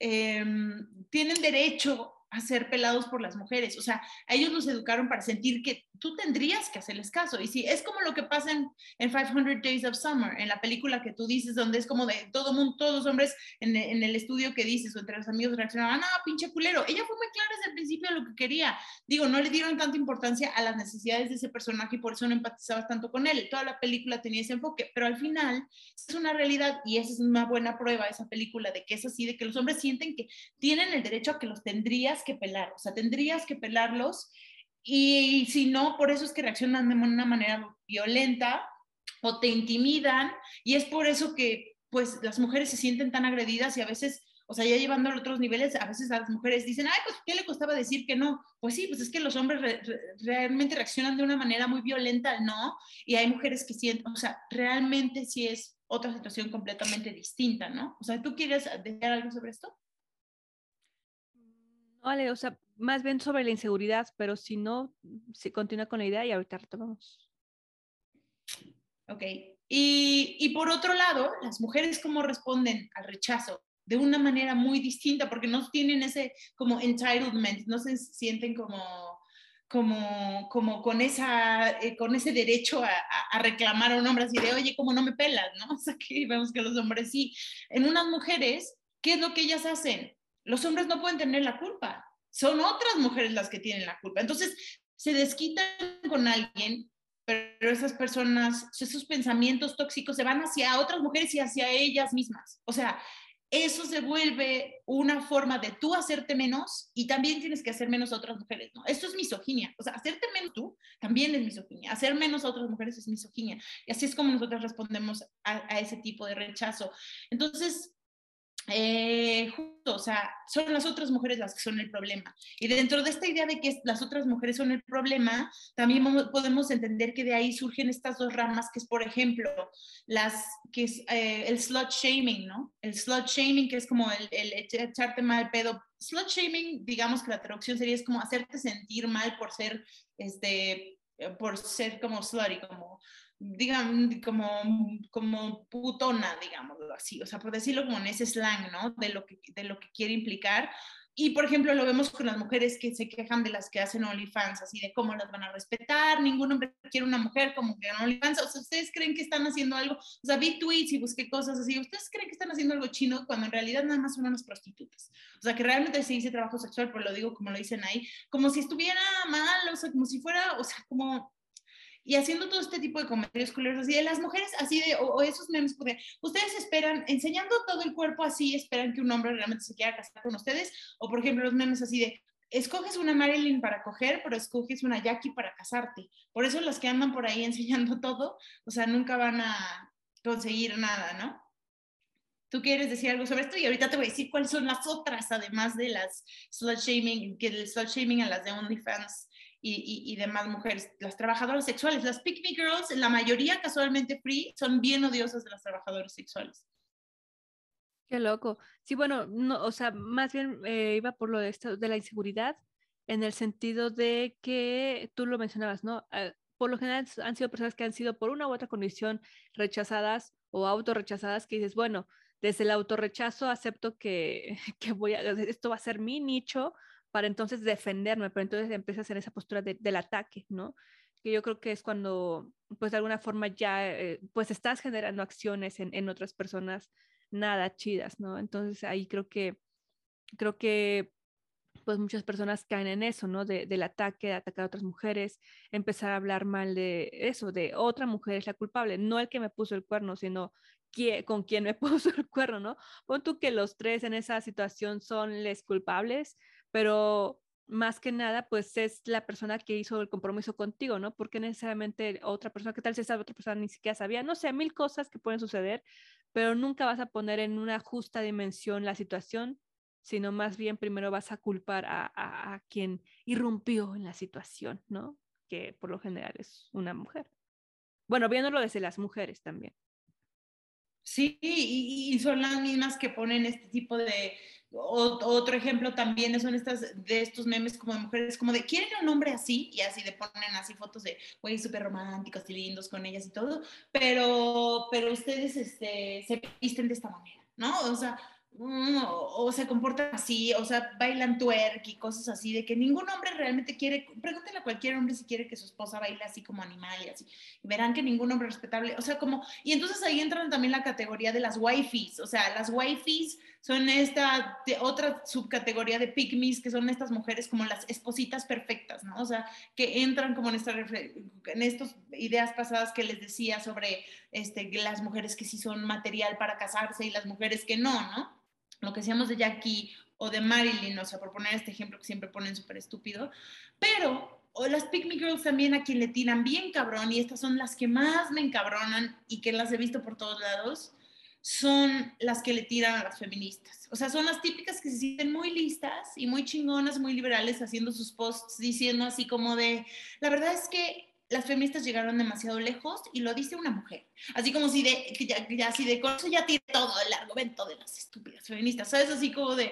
em, tienen derecho a ser pelados por las mujeres. O sea, a ellos los educaron para sentir que tú tendrías que hacerles caso. Y sí, es como lo que pasa en, 500 Days of Summer, en la película que tú dices, donde es como de todo mundo, todos los hombres en, en el estudio que dices o entre los amigos reaccionaban, ah, pinche culero. Ella fue muy clara desde el principio de lo que quería. Digo, no le dieron tanta importancia a las necesidades de ese personaje y por eso no empatizabas tanto con él. Toda la película tenía ese enfoque, pero al final es una realidad y esa es una buena prueba, esa película, de que es así, de que los hombres sienten que tienen el derecho a que los tendrías que pelar, o sea, tendrías que pelarlos y si no, por eso es que reaccionan de una manera violenta o te intimidan y es por eso que pues las mujeres se sienten tan agredidas y a veces, o sea, ya llevando a otros niveles, a veces las mujeres dicen, ay, pues, ¿qué le costaba decir que no? Pues sí, pues es que los hombres realmente reaccionan de una manera muy violenta no y hay mujeres que sienten, o sea, realmente sí es otra situación completamente distinta, ¿no? O sea, ¿tú quieres decir algo sobre esto? Vale, o sea, más bien sobre la inseguridad, pero si no, se continúa con la idea y ahorita retomamos. Ok. Y, y, por otro lado, las mujeres cómo responden al rechazo de una manera muy distinta, porque no tienen ese como entitlement, no se sienten como, como, como con, esa, eh, con ese derecho a, reclamar a un hombre así de, oye, como no me pelas, ¿no? *laughs* O sea, que vemos que los hombres sí. En unas mujeres, ¿qué es lo que ellas hacen? Los hombres no pueden tener la culpa son otras mujeres las que tienen la culpa. Entonces, se desquitan con alguien, pero esas personas, esos pensamientos tóxicos se van hacia otras mujeres y hacia ellas mismas. O sea, eso se vuelve una forma de tú hacerte menos y también tienes que hacer menos a otras mujeres. Esto es misoginia, o sea, hacerte menos tú también es misoginia, hacer menos a otras mujeres es misoginia. Y así es como nosotros respondemos a ese tipo de rechazo. Entonces, eh, justo, o sea, son las otras mujeres las que son el problema. Y dentro de esta idea de que las otras mujeres son el problema, también podemos entender que de ahí surgen estas dos ramas, que es, por ejemplo, las, que es eh, el slut shaming, ¿no? El slut shaming, que es como el, el echarte mal pedo. Slut shaming, digamos que la traducción sería es como hacerte sentir mal por ser, este, por ser como slutty, como digamos, como, como putona, digámoslo así, o sea, por decirlo como en ese slang, ¿no? De lo que, de lo que quiere implicar. Y, por ejemplo, lo vemos con las mujeres que se quejan de las que hacen OnlyFans, así de cómo las van a respetar, ningún hombre quiere una mujer como que en OnlyFans, o sea, ¿ustedes creen que están haciendo algo? O sea, vi tweets y busqué cosas así, ¿ustedes creen que están haciendo algo chino cuando en realidad nada más son unas prostitutas? O sea, que realmente se dice trabajo sexual, pero lo digo como lo dicen ahí, como si estuviera mal, o sea, como si fuera, o sea, como y haciendo todo este tipo de comentarios culeros así de las mujeres, así de, o, esos memes, porque ustedes esperan, enseñando todo el cuerpo así, esperan que un hombre realmente se quiera casar con ustedes, o por ejemplo los memes así de, escoges una Marilyn para coger, pero escoges una Jackie para casarte. Por eso las que andan por ahí *laughs* enseñando todo, o sea, nunca van a conseguir nada, ¿no? ¿Tú quieres decir algo sobre esto? Y ahorita te voy a decir cuáles son las otras, además de las slut shaming, que el slut shaming a las de OnlyFans y, demás mujeres, las trabajadoras sexuales, las pick girls, la mayoría casualmente free, son bien odiosas de las trabajadoras sexuales. Qué loco. Sí, bueno, no, o sea, más bien eh, iba por lo de, esto, de la inseguridad, en el sentido de que tú lo mencionabas, ¿no? Ah, por lo general han sido personas que han sido por una u otra condición rechazadas o autorrechazadas, que dices, bueno, desde el autorrechazo acepto que, *laughs* que voy a, esto va a ser mi nicho, para entonces defenderme, pero entonces empiezas en esa postura del ataque, ¿no? Que yo creo que es cuando, pues de alguna forma ya, eh, pues estás generando acciones en, en, otras personas nada chidas, ¿no? Entonces ahí creo que, creo que, pues muchas personas caen en eso, ¿no? De, del ataque, de atacar a otras mujeres, empezar a hablar mal de eso, de otra mujer es la culpable, no el que me puso el cuerno, sino con quien me *laughs* puso el cuerno, ¿no? Pon tú que los tres en esa situación son les culpables, pero más que nada, pues es la persona que hizo el compromiso contigo, ¿no? Porque necesariamente otra persona, ¿qué tal si esa otra persona ni siquiera sabía? No sé, mil cosas que pueden suceder, pero nunca vas a poner en una justa dimensión la situación, sino más bien primero vas a culpar a, a, quien irrumpió en la situación, ¿no? Que por lo general es una mujer. Bueno, viéndolo desde las mujeres también. Sí, y, son las mismas que ponen este tipo de, otro ejemplo también son estas de estos memes como de mujeres, como de quieren un hombre así y así de ponen así fotos de güey súper románticos y lindos con ellas y todo, pero, pero ustedes este, se visten de esta manera, ¿no? O sea, Mm, o, se comportan así, o sea, bailan twerk y cosas así, de que ningún hombre realmente quiere, pregúntenle a cualquier hombre si quiere que su esposa baile así como animal y así, y verán que ningún hombre respetable, o sea, como, y entonces ahí entran también la categoría de las wifis, o sea, las wifis son esta otra subcategoría de pygmies, que son estas mujeres como las espositas perfectas, ¿no? O sea, que entran como en, esta, en estas ideas pasadas que les decía sobre este, las mujeres que sí son material para casarse y las mujeres que no, ¿no? lo que decíamos de Jackie o de Marilyn, o sea, por poner este ejemplo que siempre ponen súper estúpido, pero o las Pick Girls también a quien le tiran bien cabrón, y estas son las que más me encabronan y que las he visto por todos lados, son las que le tiran a las feministas. O sea, son las típicas que se sienten muy listas y muy chingonas, muy liberales, haciendo sus posts diciendo así como de, la verdad es que las feministas llegaron demasiado lejos y lo dice una mujer. Así como si de, ya, ya, así de con eso ya tiene todo el argumento de las estúpidas feministas, ¿sabes? Así como de,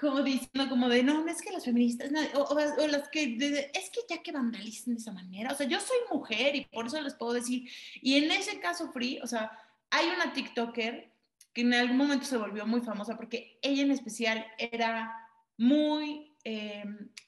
como diciendo como de, no, es que las feministas, o, las que, es que ya que vandalicen de esa manera, o sea, yo soy mujer y por eso les puedo decir, y en ese caso Free, o sea, hay una TikToker que en algún momento se volvió muy famosa porque ella en especial era muy, eh,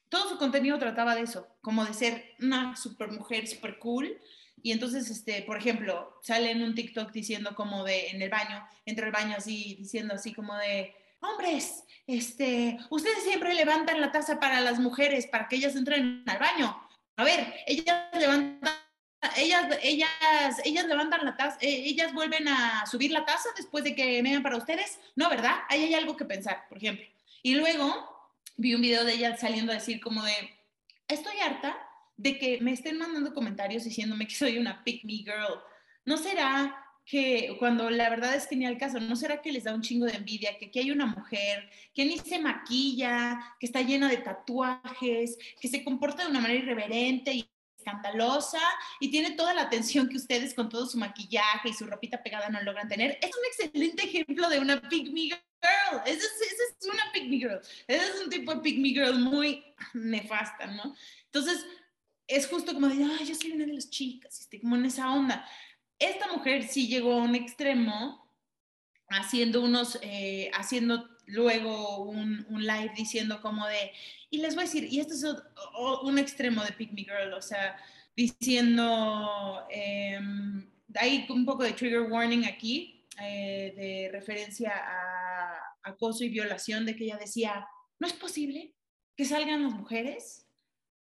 todo su contenido trataba de eso, como de ser una super mujer, super cool. Y entonces, este, por ejemplo, sale en un TikTok diciendo como de, en el baño, entra al baño así, diciendo así como de, hombres, este, ustedes siempre levantan la taza para las mujeres, para que ellas entren al baño. A ver, ellas levantan ellas, ellas, ellas levantan la taza, eh, ellas vuelven a subir la taza después de que me para ustedes. No, ¿verdad? Ahí hay algo que pensar, por ejemplo. Y luego vi un video de ella saliendo a decir como de, estoy harta de que me estén mandando comentarios diciéndome que soy una pick me girl. ¿No será que cuando la verdad es que ni al caso, ¿no será que les da un chingo de envidia que aquí hay una mujer que ni se maquilla, que está llena de tatuajes, que se comporta de una manera irreverente y escandalosa y tiene toda la atención que ustedes con todo su maquillaje y su ropita pegada no logran tener? Es un excelente ejemplo de una me girl. Esa es, es, una me girl. Ese es un tipo de me girl muy nefasta, ¿no? Entonces, es justo como de, ay, yo soy una de las chicas, estoy como en esa onda esta mujer sí llegó a un extremo haciendo unos, eh, haciendo luego un, live diciendo como de, y les voy a decir, y esto es un extremo de Pick Me Girl, o sea, diciendo, em, hay un poco de trigger warning aquí, eh, de referencia a acoso y violación, de que ella decía, no es posible que salgan las mujeres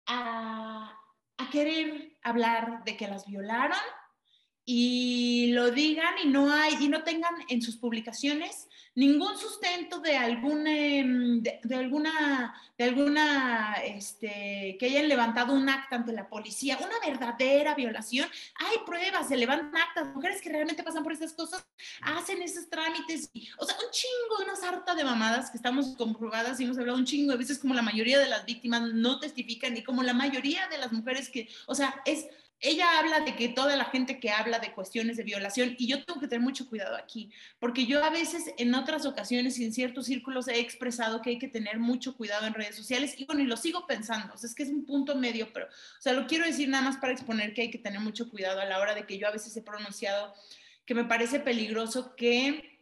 a, a querer hablar de que las violaron y lo digan y no hay y no tengan en sus publicaciones ningún sustento de alguna em, de, alguna de alguna este, que hayan levantado un acta ante la policía una verdadera violación. Hay pruebas se levantan actas mujeres que realmente pasan por estas cosas hacen esos trámites o sea un chingo una sarta de mamadas que estamos comprobadas y hemos hablado un chingo de veces como la mayoría de las víctimas no testifican y como la mayoría de las mujeres que o sea es ella habla de que toda la gente que habla de cuestiones de violación, y yo tengo que tener mucho cuidado aquí, porque yo a veces en otras ocasiones y en ciertos círculos he expresado que hay que tener mucho cuidado en redes sociales, y bueno, y lo sigo pensando, o sea, es que es un punto medio, pero, o sea, lo quiero decir nada más para exponer que hay que tener mucho cuidado a la hora de que yo a veces he pronunciado que me parece peligroso que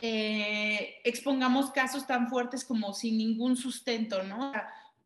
eh, expongamos casos tan fuertes como sin ningún sustento, ¿no?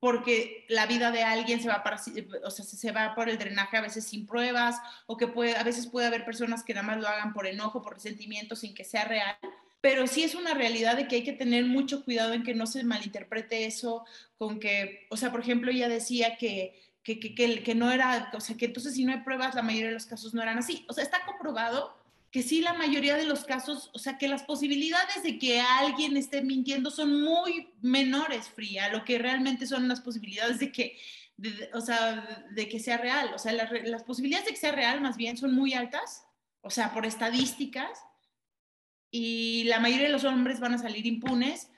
Porque la vida de alguien se va, para, o sea, se va por el drenaje a veces sin pruebas, o que puede, a veces puede haber personas que nada más lo hagan por enojo, por resentimiento, sin que sea real. Pero sí es una realidad de que hay que tener mucho cuidado en que no se malinterprete eso con que, o sea, por ejemplo, ella decía que, que, que, que no era, o sea, que entonces si no hay pruebas, la mayoría de los casos no eran así. O sea, está comprobado que sí la mayoría de los casos, o sea, que las posibilidades de que alguien esté mintiendo son muy menores, Fría, lo que realmente son las posibilidades de que, o sea, de que sea real. O sea, las, posibilidades de que sea real más bien son muy altas, o sea, por estadísticas, y la mayoría de los hombres van a salir impunes,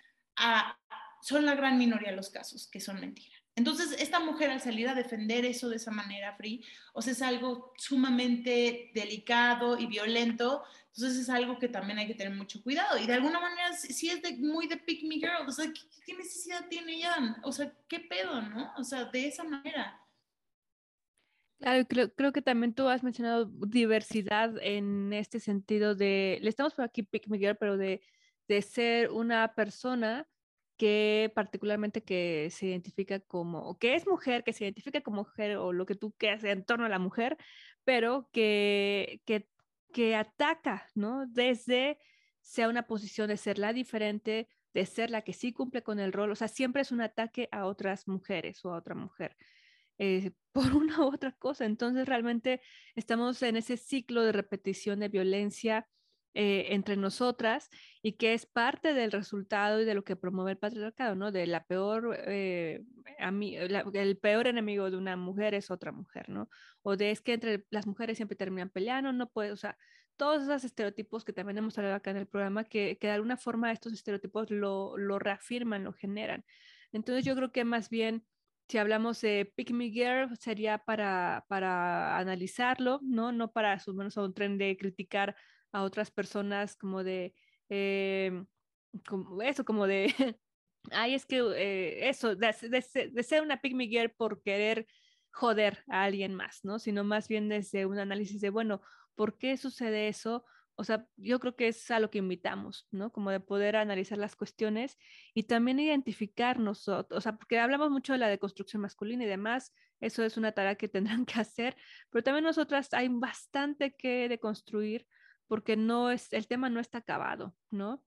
son la gran minoría de los casos que son mentiras. Entonces, esta mujer al salir a defender eso de esa manera, Free, o sea, es algo sumamente delicado y violento, entonces es algo que también hay que tener mucho cuidado. Y de alguna manera, si es de, muy de pick me girl, o sea, ¿qué, necesidad tiene ella? O sea, ¿qué pedo, no? O sea, de esa manera. Claro, creo, creo que también tú has mencionado diversidad en este sentido de, le estamos por aquí pick me girl, pero de, de ser una persona que particularmente que se identifica como, o que es mujer, que se identifica como mujer o lo que tú quieras en torno a la mujer, pero que, que, que ataca, ¿no? Desde sea una posición de ser la diferente, de ser la que sí cumple con el rol, o sea, siempre es un ataque a otras mujeres o a otra mujer. Eh, *laughs* por una u otra cosa. Entonces, realmente estamos en ese ciclo de repetición de violencia eh, entre nosotras y que es parte del resultado y de lo que promueve el patriarcado, ¿no? De la peor, eh, el peor enemigo de una mujer es otra mujer, ¿no? O de es que entre las mujeres siempre terminan peleando, no puede, o sea, todos esos estereotipos que también hemos hablado acá en el programa, que, que de alguna forma estos estereotipos lo, lo reafirman, lo generan. Entonces yo creo que más bien si hablamos de Pick Me Girl, sería para, para analizarlo, ¿no? No para sumarnos a un tren de criticar a otras personas como de, eh, como eso, como de, *laughs* ay, es que eh, eso, de, ser una pygmy girl por querer joder a alguien más, ¿no? Sino más bien desde un análisis de, bueno, ¿por qué sucede eso? O sea, yo creo que es a lo que invitamos, ¿no? Como de poder analizar las cuestiones y también identificarnos, o sea, porque hablamos mucho de la deconstrucción masculina y demás, eso es una tarea que *laughs* tendrán que hacer, pero también nosotras hay bastante que deconstruir porque no es, el tema no está acabado, ¿no?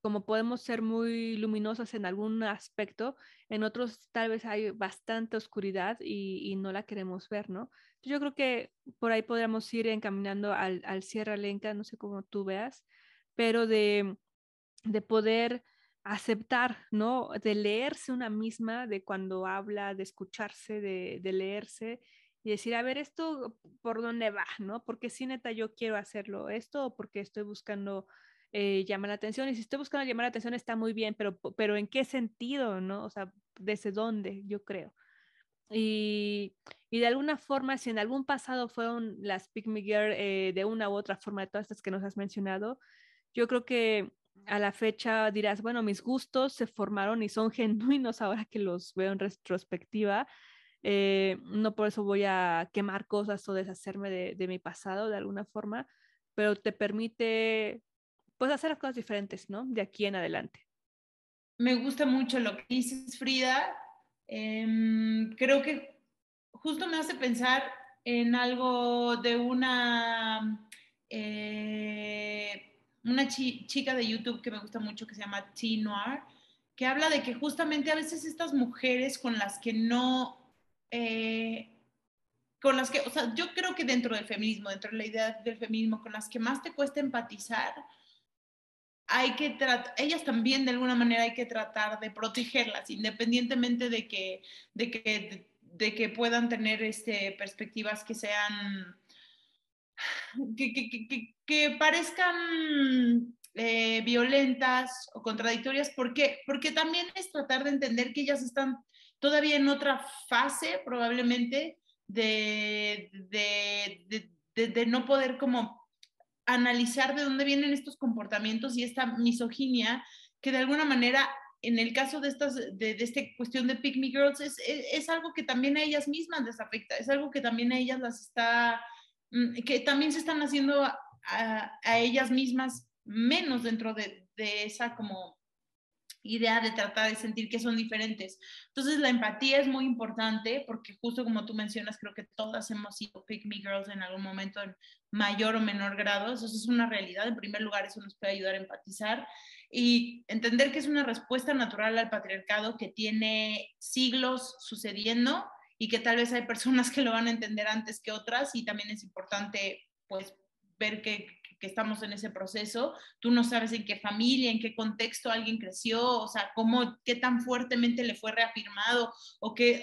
Como podemos ser muy luminosas en algún aspecto, en otros tal vez hay bastante oscuridad y, no la queremos ver, ¿no? Yo creo que por ahí podríamos ir encaminando al, al cierre, Lenca, no sé cómo tú veas, pero de, de poder aceptar, ¿no? De leerse una misma, de cuando habla, de escucharse, de, de leerse y decir, a ver, esto por dónde va, ¿no? Porque si neta yo quiero hacerlo esto o porque estoy buscando eh, llamar la atención. Y si estoy buscando llamar la atención está muy bien, pero, pero ¿en qué sentido, no? O sea, ¿desde dónde? Yo creo. Y, y de alguna forma, si en algún pasado fueron las Pick Me Girl eh, de una u otra forma, de todas estas que nos has mencionado, yo creo que a la fecha dirás, bueno, mis gustos se formaron y son *laughs* genuinos ahora que los veo en retrospectiva eh, no por eso voy a quemar cosas o deshacerme de, mi pasado de alguna forma, pero te permite pues hacer cosas diferentes, ¿no? De aquí en adelante. Me gusta mucho lo que dices, Frida. Em, creo que justo me hace pensar en algo de una, eh, una chica de YouTube que me gusta mucho que se llama T Noir, que habla de que justamente a veces estas mujeres con las que no eh, con las que, o sea, yo creo que dentro del feminismo, dentro de la idea del feminismo, con las que más te cuesta empatizar, hay que tratar, ellas también de alguna manera hay que tratar de protegerlas, independientemente de que, de que, de, que puedan tener este, perspectivas que sean, que, que, que parezcan eh, violentas o contradictorias. ¿Por qué? Porque también es tratar de entender que ellas están todavía en otra fase probablemente de, de, no poder como analizar de dónde vienen estos comportamientos y esta misoginia que de alguna manera en el caso de estas de, esta cuestión de Pick Me Girls es, es, algo que también a ellas mismas les afecta, es algo que también a ellas las está, mm, que también se están haciendo a, a ellas mismas menos dentro de, de esa como idea de tratar de sentir que son diferentes. Entonces la empatía es muy importante porque justo como tú mencionas, creo que todas hemos sido pick me girls en algún momento en mayor o menor grado. Eso es una realidad. En primer lugar, eso nos puede ayudar a empatizar y entender que es una respuesta natural al patriarcado que tiene siglos sucediendo y que tal vez hay personas que lo van a entender antes que otras y también es importante pues ver que, estamos en ese proceso, tú no sabes en qué familia, en qué contexto alguien creció, o sea, cómo, qué tan fuertemente le fue reafirmado o qué,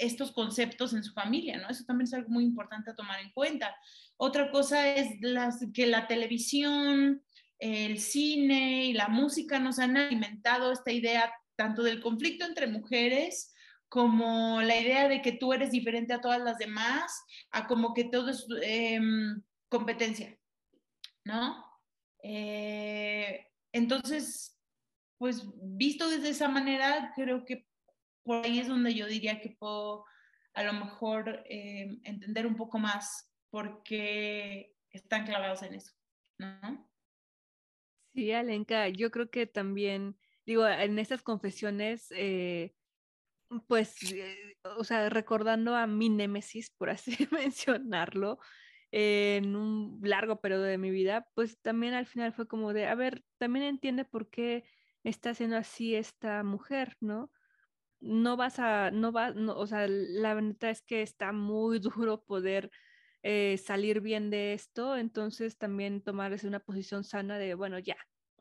estos conceptos en su familia, ¿no? Eso también es algo muy importante a tomar en cuenta. Otra cosa es las, que la televisión, el cine y la música nos han alimentado esta idea tanto del conflicto entre mujeres, como la idea de que tú eres diferente a todas las demás, a como que todo es em, competencia, ¿no? Eh, entonces, pues visto desde esa manera, creo que por ahí es donde yo diría que puedo a lo mejor em, entender un poco más por qué están clavados en eso, ¿no? Sí, Alenka, yo creo que también, digo, en estas confesiones, eh, pues, eh, o sea, recordando a mi némesis, por así *laughs* mencionarlo, en un largo periodo de mi vida, pues también al final fue como de, a ver, también entiende por qué está haciendo así esta mujer, ¿no? No vas a, no va, no, o sea, la verdad es que está muy *laughs* duro poder eh, salir bien de esto, entonces también tomar una posición sana de, bueno, ya,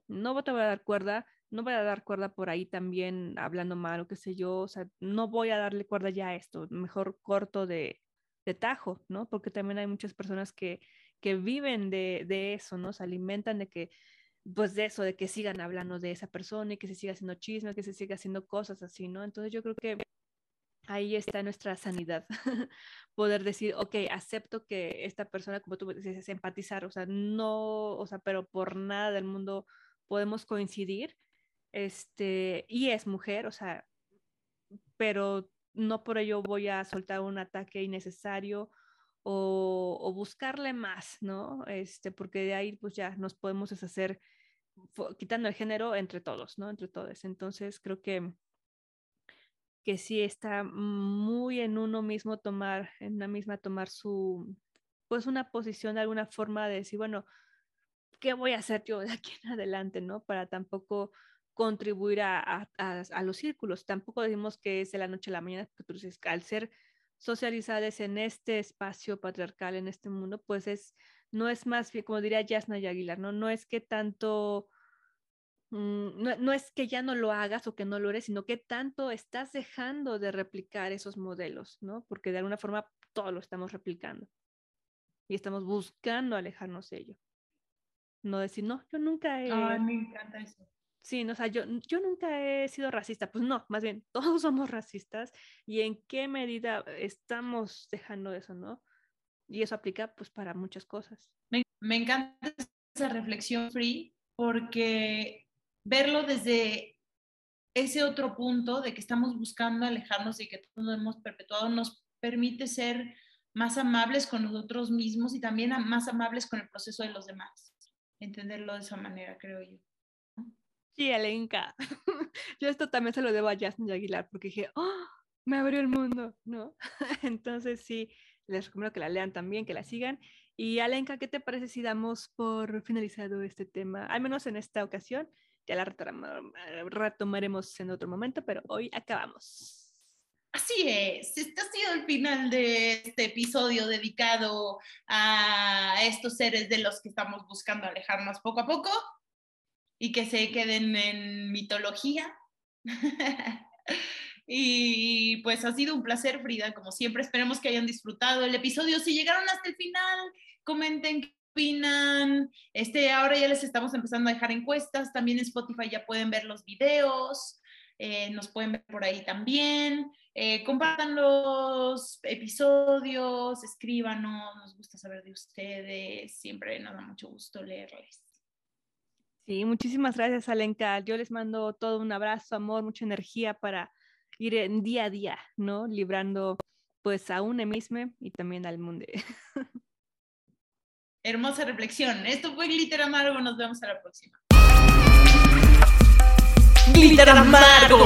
no te voy a dar cuerda, no voy a dar cuerda por ahí también hablando mal o qué sé yo, o sea, no voy a darle cuerda ya a esto, mejor corto de, de tajo, ¿no? Porque también hay muchas personas que, que viven de, de, eso, ¿no? Se alimentan de que, pues de eso, de que sigan hablando de esa persona y que se siga haciendo chisme, que se siga haciendo cosas así, ¿no? Entonces yo creo que ahí está nuestra sanidad, *laughs* poder decir, ok, acepto que esta persona, como tú dices, empatizar, o sea, no, o sea, pero por nada del mundo podemos coincidir, este, y es mujer, o sea, pero no por ello voy a soltar un ataque innecesario o, buscarle más, ¿no? Este, porque de ahí pues ya nos podemos deshacer quitando el género entre todos, ¿no? Entre todos. Entonces creo que que sí está muy en uno mismo tomar, en una misma tomar su, pues una posición de alguna forma de decir, bueno, ¿qué voy a hacer yo de aquí en adelante, no? Para tampoco contribuir a, los círculos. Tampoco decimos que es de la noche a la mañana, porque al ser socializadas en este espacio patriarcal, en este mundo, pues es, no es más como diría Yasna y Aguilar, ¿no? No es que tanto Mm, no, no, es que ya no lo hagas o que no lo eres, sino que tanto estás dejando de replicar esos modelos, ¿no? Porque de alguna forma todo lo estamos replicando y estamos buscando alejarnos de ello. No decir, no, yo nunca he... Ay, me encanta eso. Sí, no, o sea, yo, yo nunca he sido racista. Pues no, más bien, *laughs* todos somos racistas y en qué medida estamos dejando eso, ¿no? Y eso aplica pues para muchas cosas. Me, me encanta esa reflexión, Free, porque verlo desde ese otro punto de que estamos buscando alejarnos y que todos lo hemos perpetuado nos permite ser más amables con nosotros mismos y también más amables con el proceso de los demás. Entenderlo de esa manera, creo yo. Sí, Alenka. *laughs* Yo esto también se lo debo a Jasmine Aguilar porque dije, oh, me abrió el mundo, ¿no? *laughs* Entonces sí, les recomiendo que la lean también, que la sigan. Y Alenka, ¿qué te parece si damos por finalizado este tema? Al menos en esta ocasión, ya la retomaremos en otro momento, pero hoy acabamos. Así es, este ha sido el final de este episodio dedicado a estos seres de los que estamos buscando alejarnos poco a poco y que se queden en mitología. *laughs* y pues ha sido un placer, Frida, como siempre. Esperemos que hayan disfrutado el episodio. Si llegaron hasta el final, comenten qué opinan. Este, ahora ya les estamos empezando a dejar encuestas. También en Spotify ya pueden ver los videos. Eh, nos pueden ver por ahí también. Eh, compartan los episodios, escríbanos, nos gusta saber de ustedes, siempre nos da mucho gusto leerles. Sí, muchísimas gracias, Alenka. Yo les mando todo un abrazo, amor, mucha energía para ir en día a día, ¿no? Librando pues a uno mismo y también al mundo. *laughs* Hermosa reflexión. Esto fue Glitter Amargo. Nos vemos a la próxima. Glitter Amargo.